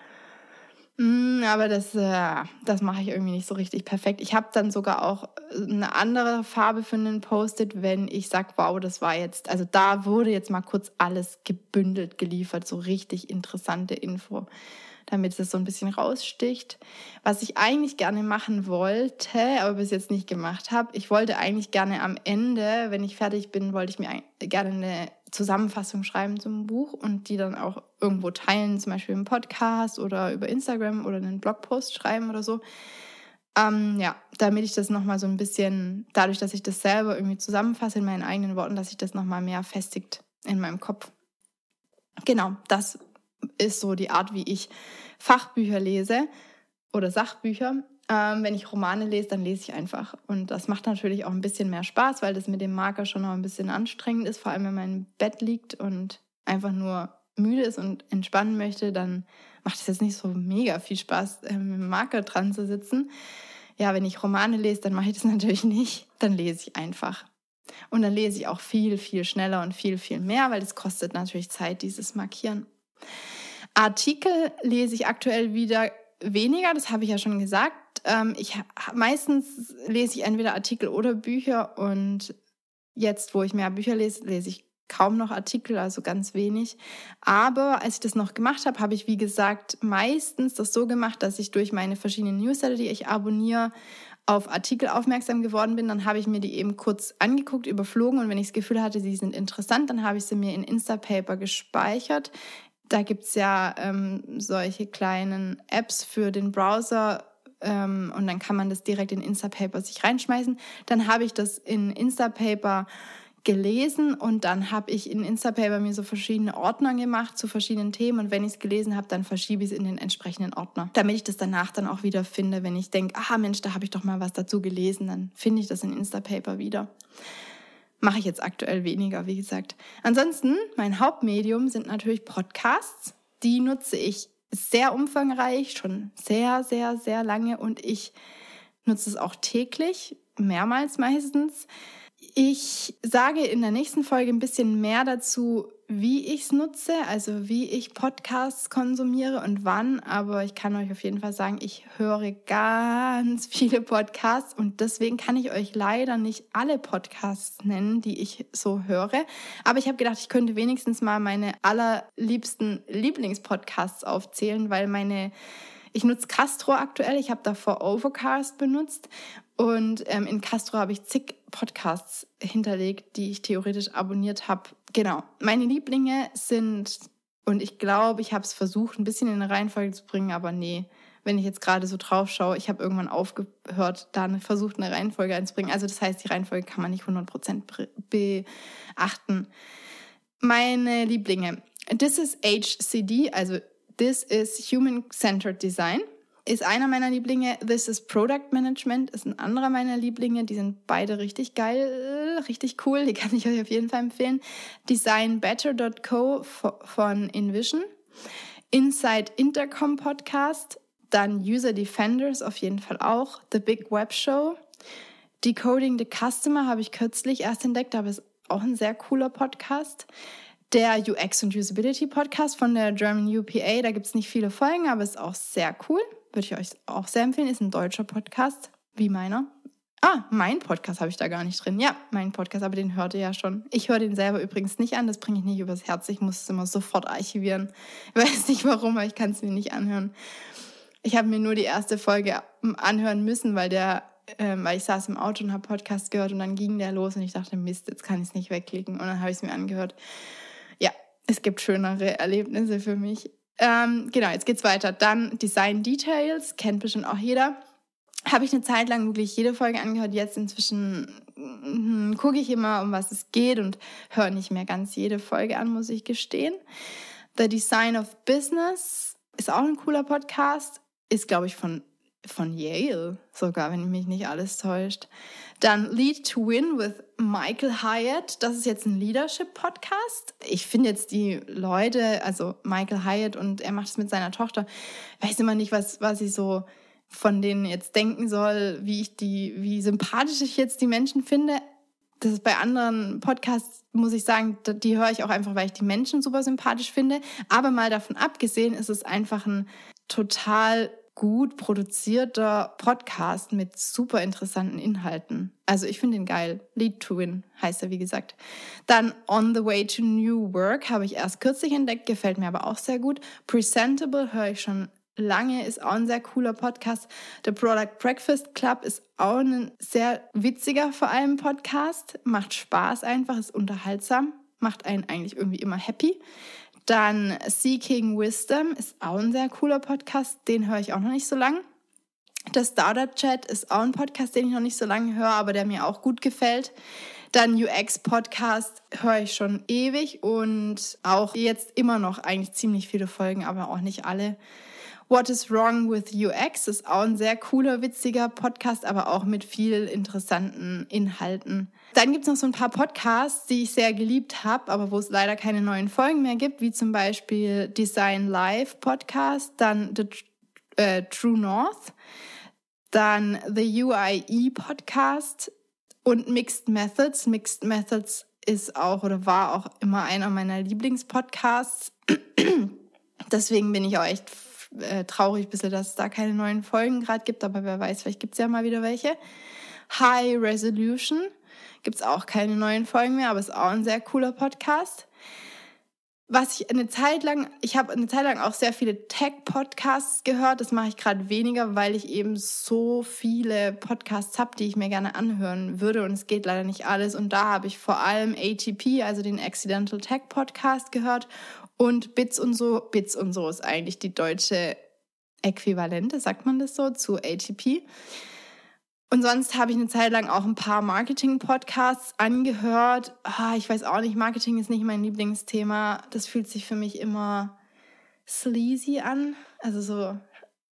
Mm, aber das, äh, das mache ich irgendwie nicht so richtig perfekt. Ich habe dann sogar auch äh, eine andere Farbe für einen Post-it, wenn ich sage, wow, das war jetzt, also da wurde jetzt mal kurz alles gebündelt geliefert, so richtig interessante Info damit es so ein bisschen raussticht. Was ich eigentlich gerne machen wollte, aber bis jetzt nicht gemacht habe, ich wollte eigentlich gerne am Ende, wenn ich fertig bin, wollte ich mir gerne eine Zusammenfassung schreiben zum Buch und die dann auch irgendwo teilen, zum Beispiel im Podcast oder über Instagram oder einen Blogpost schreiben oder so. Ähm, ja, damit ich das nochmal so ein bisschen, dadurch, dass ich das selber irgendwie zusammenfasse in meinen eigenen Worten, dass sich das nochmal mehr festigt in meinem Kopf. Genau, das ist so die Art, wie ich Fachbücher lese oder Sachbücher. Ähm, wenn ich Romane lese, dann lese ich einfach. Und das macht natürlich auch ein bisschen mehr Spaß, weil das mit dem Marker schon noch ein bisschen anstrengend ist. Vor allem, wenn man im Bett liegt und einfach nur müde ist und entspannen möchte, dann macht es jetzt nicht so mega viel Spaß, äh, mit dem Marker dran zu sitzen. Ja, wenn ich Romane lese, dann mache ich das natürlich nicht. Dann lese ich einfach. Und dann lese ich auch viel, viel schneller und viel, viel mehr, weil es kostet natürlich Zeit, dieses Markieren. Artikel lese ich aktuell wieder weniger, das habe ich ja schon gesagt. Ähm, ich meistens lese ich entweder Artikel oder Bücher und jetzt, wo ich mehr Bücher lese, lese ich kaum noch Artikel, also ganz wenig. Aber als ich das noch gemacht habe, habe ich, wie gesagt, meistens das so gemacht, dass ich durch meine verschiedenen Newsletter, die ich abonniere, auf Artikel aufmerksam geworden bin. Dann habe ich mir die eben kurz angeguckt, überflogen und wenn ich das Gefühl hatte, sie sind interessant, dann habe ich sie mir in Instapaper gespeichert. Da gibt es ja ähm, solche kleinen Apps für den Browser ähm, und dann kann man das direkt in Instapaper sich reinschmeißen. Dann habe ich das in Instapaper gelesen und dann habe ich in Instapaper mir so verschiedene Ordner gemacht zu verschiedenen Themen und wenn ich es gelesen habe, dann verschiebe ich es in den entsprechenden Ordner, damit ich das danach dann auch wieder finde, wenn ich denke, ah Mensch, da habe ich doch mal was dazu gelesen, dann finde ich das in Instapaper wieder. Mache ich jetzt aktuell weniger, wie gesagt. Ansonsten, mein Hauptmedium sind natürlich Podcasts. Die nutze ich sehr umfangreich, schon sehr, sehr, sehr lange und ich nutze es auch täglich, mehrmals meistens. Ich sage in der nächsten Folge ein bisschen mehr dazu, wie ich es nutze, also wie ich Podcasts konsumiere und wann. Aber ich kann euch auf jeden Fall sagen, ich höre ganz viele Podcasts und deswegen kann ich euch leider nicht alle Podcasts nennen, die ich so höre. Aber ich habe gedacht, ich könnte wenigstens mal meine allerliebsten Lieblingspodcasts aufzählen, weil meine ich nutze Castro aktuell. Ich habe davor Overcast benutzt und ähm, in Castro habe ich zig Podcasts hinterlegt, die ich theoretisch abonniert habe. Genau. Meine Lieblinge sind, und ich glaube, ich habe es versucht, ein bisschen in eine Reihenfolge zu bringen, aber nee, wenn ich jetzt gerade so drauf schaue, ich habe irgendwann aufgehört, da versucht, eine Reihenfolge einzubringen. Also das heißt, die Reihenfolge kann man nicht 100% beachten. Meine Lieblinge. This is HCD, also This is Human-Centered Design ist einer meiner Lieblinge. This is Product Management ist ein anderer meiner Lieblinge. Die sind beide richtig geil, richtig cool. Die kann ich euch auf jeden Fall empfehlen. Designbetter.co von InVision. Inside Intercom Podcast. Dann User Defenders auf jeden Fall auch. The Big Web Show. Decoding the Customer habe ich kürzlich erst entdeckt, aber ist auch ein sehr cooler Podcast der UX und Usability Podcast von der German UPA. Da gibt es nicht viele Folgen, aber ist auch sehr cool. Würde ich euch auch sehr empfehlen. Ist ein deutscher Podcast, wie meiner. Ah, mein Podcast habe ich da gar nicht drin. Ja, mein Podcast, aber den hört ihr ja schon. Ich höre den selber übrigens nicht an, das bringe ich nicht übers Herz. Ich muss es immer sofort archivieren. Ich weiß nicht warum, aber ich kann es mir nicht anhören. Ich habe mir nur die erste Folge anhören müssen, weil der, äh, weil ich saß im Auto und habe Podcast gehört und dann ging der los und ich dachte, Mist, jetzt kann ich es nicht wegklicken. Und dann habe ich es mir angehört. Ja, es gibt schönere Erlebnisse für mich. Ähm, genau, jetzt geht's weiter. Dann Design Details, kennt bestimmt auch jeder. Habe ich eine Zeit lang wirklich jede Folge angehört. Jetzt inzwischen hm, gucke ich immer, um was es geht und höre nicht mehr ganz jede Folge an, muss ich gestehen. The Design of Business ist auch ein cooler Podcast. Ist, glaube ich, von von Yale sogar, wenn mich nicht alles täuscht. Dann Lead to Win with Michael Hyatt. Das ist jetzt ein Leadership-Podcast. Ich finde jetzt die Leute, also Michael Hyatt und er macht es mit seiner Tochter, weiß immer nicht, was, was ich so von denen jetzt denken soll, wie ich die, wie sympathisch ich jetzt die Menschen finde. Das ist bei anderen Podcasts, muss ich sagen, die höre ich auch einfach, weil ich die Menschen super sympathisch finde. Aber mal davon abgesehen, ist es einfach ein total gut produzierter Podcast mit super interessanten Inhalten. Also ich finde ihn geil. Lead to Win heißt er, wie gesagt. Dann On the Way to New Work habe ich erst kürzlich entdeckt, gefällt mir aber auch sehr gut. Presentable höre ich schon lange, ist auch ein sehr cooler Podcast. The Product Breakfast Club ist auch ein sehr witziger vor allem Podcast. Macht Spaß einfach, ist unterhaltsam, macht einen eigentlich irgendwie immer happy. Dann Seeking Wisdom ist auch ein sehr cooler Podcast, den höre ich auch noch nicht so lang. Der Startup Chat ist auch ein Podcast, den ich noch nicht so lange höre, aber der mir auch gut gefällt. Dann UX Podcast höre ich schon ewig und auch jetzt immer noch eigentlich ziemlich viele Folgen, aber auch nicht alle. What is Wrong with UX ist auch ein sehr cooler, witziger Podcast, aber auch mit viel interessanten Inhalten. Dann gibt es noch so ein paar Podcasts, die ich sehr geliebt habe, aber wo es leider keine neuen Folgen mehr gibt, wie zum Beispiel Design Live Podcast, dann The äh, True North, dann The UIE Podcast und Mixed Methods. Mixed Methods ist auch oder war auch immer einer meiner Lieblingspodcasts. Deswegen bin ich auch echt äh, traurig bisschen, dass es da keine neuen Folgen gerade gibt, aber wer weiß, vielleicht gibt es ja mal wieder welche. High Resolution gibt es auch keine neuen Folgen mehr, aber ist auch ein sehr cooler Podcast. Was ich eine Zeit lang, ich habe eine Zeit lang auch sehr viele Tech-Podcasts gehört. Das mache ich gerade weniger, weil ich eben so viele Podcasts habe, die ich mir gerne anhören würde. Und es geht leider nicht alles. Und da habe ich vor allem ATP, also den Accidental Tech Podcast gehört und Bits und so, Bits und so ist eigentlich die deutsche Äquivalente, sagt man das so, zu ATP. Und sonst habe ich eine Zeit lang auch ein paar Marketing-Podcasts angehört. Ah, ich weiß auch nicht, Marketing ist nicht mein Lieblingsthema. Das fühlt sich für mich immer sleazy an. Also so,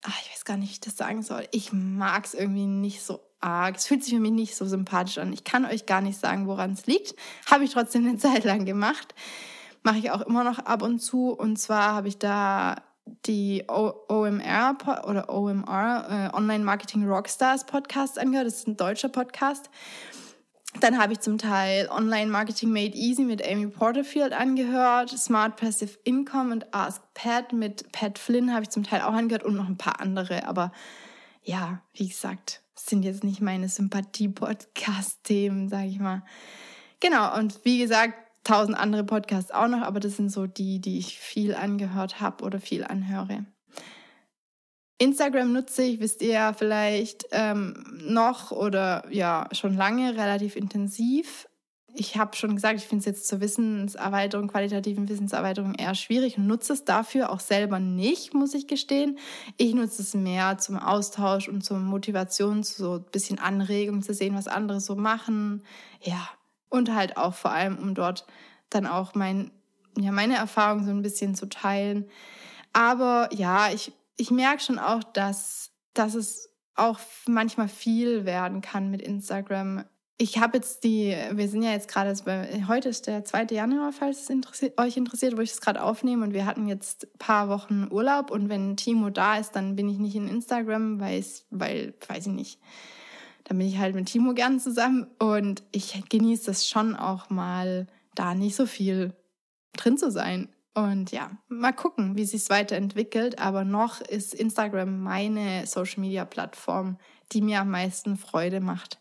ach, ich weiß gar nicht, wie ich das sagen soll. Ich mag es irgendwie nicht so arg. Es fühlt sich für mich nicht so sympathisch an. Ich kann euch gar nicht sagen, woran es liegt. Habe ich trotzdem eine Zeit lang gemacht. Mache ich auch immer noch ab und zu. Und zwar habe ich da die OMR oder OMR, äh, Online Marketing Rockstars Podcast angehört. Das ist ein deutscher Podcast. Dann habe ich zum Teil Online Marketing Made Easy mit Amy Porterfield angehört, Smart Passive Income und Ask Pat mit Pat Flynn habe ich zum Teil auch angehört und noch ein paar andere. Aber ja, wie gesagt, sind jetzt nicht meine Sympathie-Podcast-Themen, sage ich mal. Genau, und wie gesagt, tausend andere Podcasts auch noch, aber das sind so die, die ich viel angehört habe oder viel anhöre. Instagram nutze ich, wisst ihr ja vielleicht ähm, noch oder ja schon lange relativ intensiv. Ich habe schon gesagt, ich finde es jetzt zur Wissenserweiterung, qualitativen Wissenserweiterung eher schwierig und nutze es dafür auch selber nicht, muss ich gestehen. Ich nutze es mehr zum Austausch und zur Motivation, so ein bisschen Anregung zu sehen, was andere so machen. Ja, und halt auch vor allem, um dort dann auch mein, ja, meine Erfahrungen so ein bisschen zu teilen. Aber ja, ich, ich merke schon auch, dass, dass es auch manchmal viel werden kann mit Instagram. Ich habe jetzt die, wir sind ja jetzt gerade, heute ist der 2. Januar, falls es interessiert, euch interessiert, wo ich es gerade aufnehme. Und wir hatten jetzt ein paar Wochen Urlaub. Und wenn Timo da ist, dann bin ich nicht in Instagram, weil, weil weiß ich nicht, dann bin ich halt mit Timo gern zusammen und ich genieße das schon auch mal, da nicht so viel drin zu sein. Und ja, mal gucken, wie sich es weiterentwickelt. Aber noch ist Instagram meine Social Media Plattform, die mir am meisten Freude macht.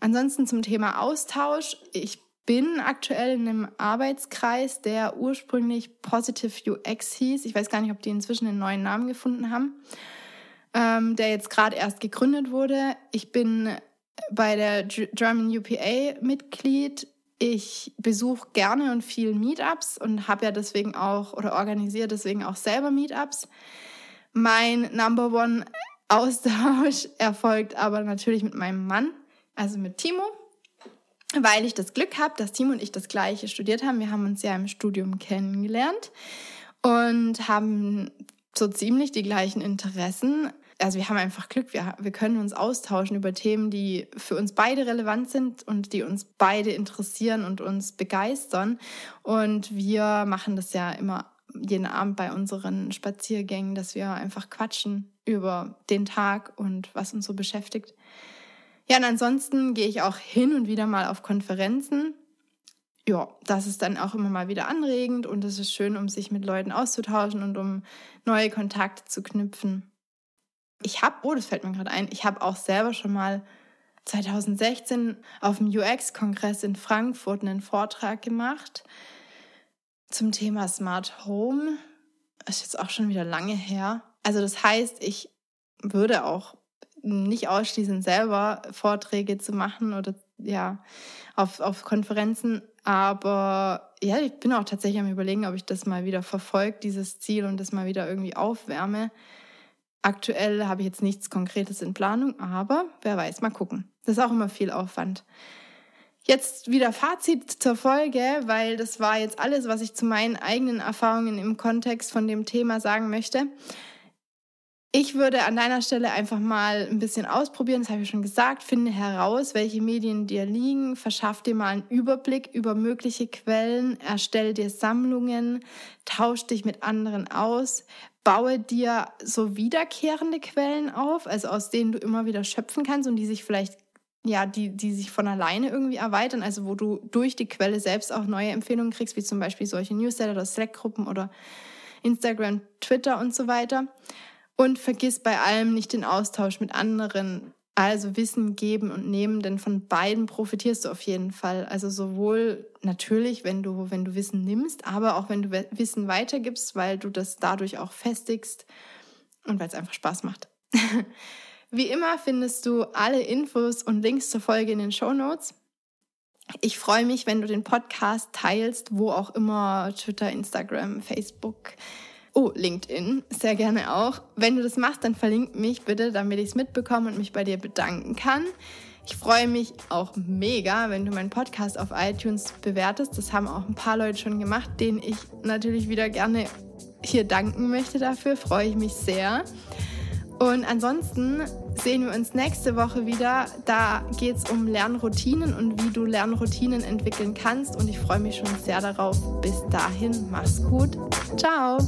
Ansonsten zum Thema Austausch. Ich bin aktuell in einem Arbeitskreis, der ursprünglich Positive UX hieß. Ich weiß gar nicht, ob die inzwischen einen neuen Namen gefunden haben ähm, der jetzt gerade erst gegründet wurde. Ich bin bei der German UPA Mitglied. Ich besuche gerne und viel Meetups und habe ja deswegen auch oder organisiere deswegen auch selber Meetups. Mein Number One Austausch erfolgt aber natürlich mit meinem Mann, also mit Timo, weil ich das Glück habe, dass Timo und ich das gleiche studiert haben. Wir haben uns ja im Studium kennengelernt und haben so ziemlich die gleichen Interessen. Also wir haben einfach Glück, wir, wir können uns austauschen über Themen, die für uns beide relevant sind und die uns beide interessieren und uns begeistern. Und wir machen das ja immer jeden Abend bei unseren Spaziergängen, dass wir einfach quatschen über den Tag und was uns so beschäftigt. Ja, und ansonsten gehe ich auch hin und wieder mal auf Konferenzen ja, das ist dann auch immer mal wieder anregend und es ist schön, um sich mit Leuten auszutauschen und um neue Kontakte zu knüpfen. Ich habe, oh, das fällt mir gerade ein, ich habe auch selber schon mal 2016 auf dem UX-Kongress in Frankfurt einen Vortrag gemacht zum Thema Smart Home. Das ist jetzt auch schon wieder lange her. Also das heißt, ich würde auch nicht ausschließen, selber Vorträge zu machen oder ja, auf, auf Konferenzen. Aber ja, ich bin auch tatsächlich am überlegen, ob ich das mal wieder verfolge, dieses Ziel und das mal wieder irgendwie aufwärme. Aktuell habe ich jetzt nichts Konkretes in Planung, aber wer weiß, mal gucken. Das ist auch immer viel Aufwand. Jetzt wieder Fazit zur Folge, weil das war jetzt alles, was ich zu meinen eigenen Erfahrungen im Kontext von dem Thema sagen möchte. Ich würde an deiner Stelle einfach mal ein bisschen ausprobieren, das habe ich schon gesagt, finde heraus, welche Medien dir liegen, verschaff dir mal einen Überblick über mögliche Quellen, erstell dir Sammlungen, tausch dich mit anderen aus, baue dir so wiederkehrende Quellen auf, also aus denen du immer wieder schöpfen kannst und die sich vielleicht ja, die, die sich von alleine irgendwie erweitern, also wo du durch die Quelle selbst auch neue Empfehlungen kriegst, wie zum Beispiel solche Newsletter oder Slack-Gruppen oder Instagram, Twitter und so weiter. Und vergiss bei allem nicht den Austausch mit anderen. Also Wissen geben und nehmen, denn von beiden profitierst du auf jeden Fall. Also sowohl natürlich, wenn du, wenn du Wissen nimmst, aber auch wenn du Wissen weitergibst, weil du das dadurch auch festigst und weil es einfach Spaß macht. Wie immer findest du alle Infos und Links zur Folge in den Show Notes. Ich freue mich, wenn du den Podcast teilst, wo auch immer, Twitter, Instagram, Facebook, Oh, LinkedIn, sehr gerne auch. Wenn du das machst, dann verlink mich bitte, damit ich es mitbekomme und mich bei dir bedanken kann. Ich freue mich auch mega, wenn du meinen Podcast auf iTunes bewertest. Das haben auch ein paar Leute schon gemacht, denen ich natürlich wieder gerne hier danken möchte dafür. Freue ich mich sehr. Und ansonsten sehen wir uns nächste Woche wieder. Da geht es um Lernroutinen und wie du Lernroutinen entwickeln kannst. Und ich freue mich schon sehr darauf. Bis dahin, mach's gut. Ciao.